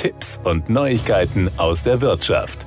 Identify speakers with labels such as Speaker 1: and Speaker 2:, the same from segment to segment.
Speaker 1: Tipps und Neuigkeiten aus der Wirtschaft.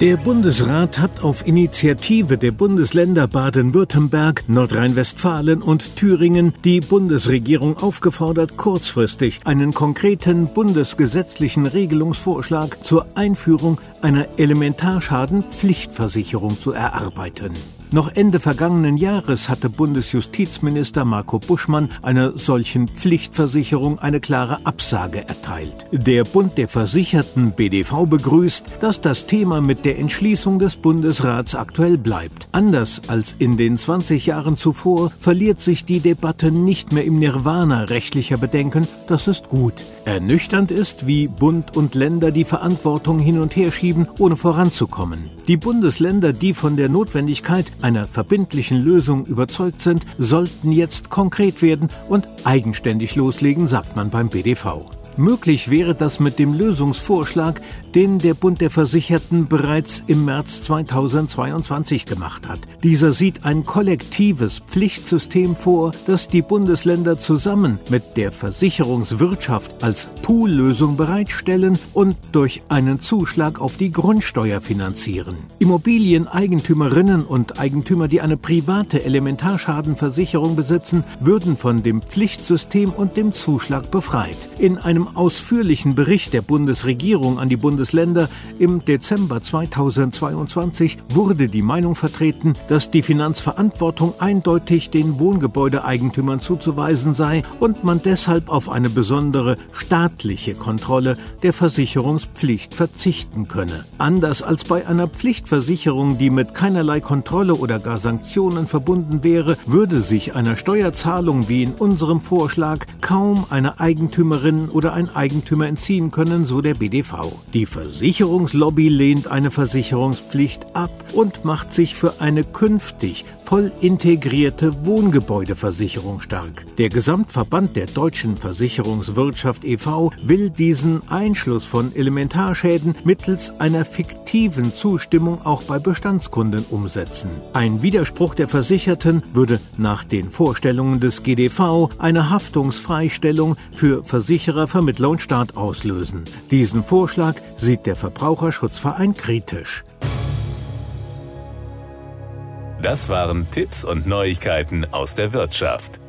Speaker 2: Der Bundesrat hat auf Initiative der Bundesländer Baden-Württemberg, Nordrhein-Westfalen und Thüringen die Bundesregierung aufgefordert, kurzfristig einen konkreten bundesgesetzlichen Regelungsvorschlag zur Einführung einer Elementarschadenpflichtversicherung zu erarbeiten. Noch Ende vergangenen Jahres hatte Bundesjustizminister Marco Buschmann einer solchen Pflichtversicherung eine klare Absage erteilt. Der Bund der Versicherten BDV begrüßt, dass das Thema mit der Entschließung des Bundesrats aktuell bleibt. Anders als in den 20 Jahren zuvor verliert sich die Debatte nicht mehr im Nirvana rechtlicher Bedenken, das ist gut. Ernüchternd ist, wie Bund und Länder die Verantwortung hin und her schieben, ohne voranzukommen. Die Bundesländer, die von der Notwendigkeit einer verbindlichen Lösung überzeugt sind, sollten jetzt konkret werden und eigenständig loslegen, sagt man beim BDV. Möglich wäre das mit dem Lösungsvorschlag, den der Bund der Versicherten bereits im März 2022 gemacht hat. Dieser sieht ein kollektives Pflichtsystem vor, das die Bundesländer zusammen mit der Versicherungswirtschaft als Poollösung bereitstellen und durch einen Zuschlag auf die Grundsteuer finanzieren. Immobilieneigentümerinnen und Eigentümer, die eine private Elementarschadenversicherung besitzen, würden von dem Pflichtsystem und dem Zuschlag befreit. In einem ausführlichen Bericht der Bundesregierung an die Bundesländer im Dezember 2022 wurde die Meinung vertreten, dass die Finanzverantwortung eindeutig den Wohngebäudeeigentümern zuzuweisen sei und man deshalb auf eine besondere staatliche Kontrolle der Versicherungspflicht verzichten könne. Anders als bei einer Pflichtversicherung, die mit keinerlei Kontrolle oder gar Sanktionen verbunden wäre, würde sich einer Steuerzahlung wie in unserem Vorschlag kaum eine Eigentümerin oder ein Eigentümer entziehen können, so der BDV. Die Versicherungslobby lehnt eine Versicherungspflicht ab und macht sich für eine künftig voll integrierte Wohngebäudeversicherung stark. Der Gesamtverband der deutschen Versicherungswirtschaft e.V. will diesen Einschluss von Elementarschäden mittels einer fiktiven Zustimmung auch bei Bestandskunden umsetzen. Ein Widerspruch der Versicherten würde nach den Vorstellungen des GDV eine Haftungsfreistellung für Versicherer, Vermittler und Staat auslösen. Diesen Vorschlag sieht der Verbraucherschutzverein kritisch.
Speaker 1: Das waren Tipps und Neuigkeiten aus der Wirtschaft.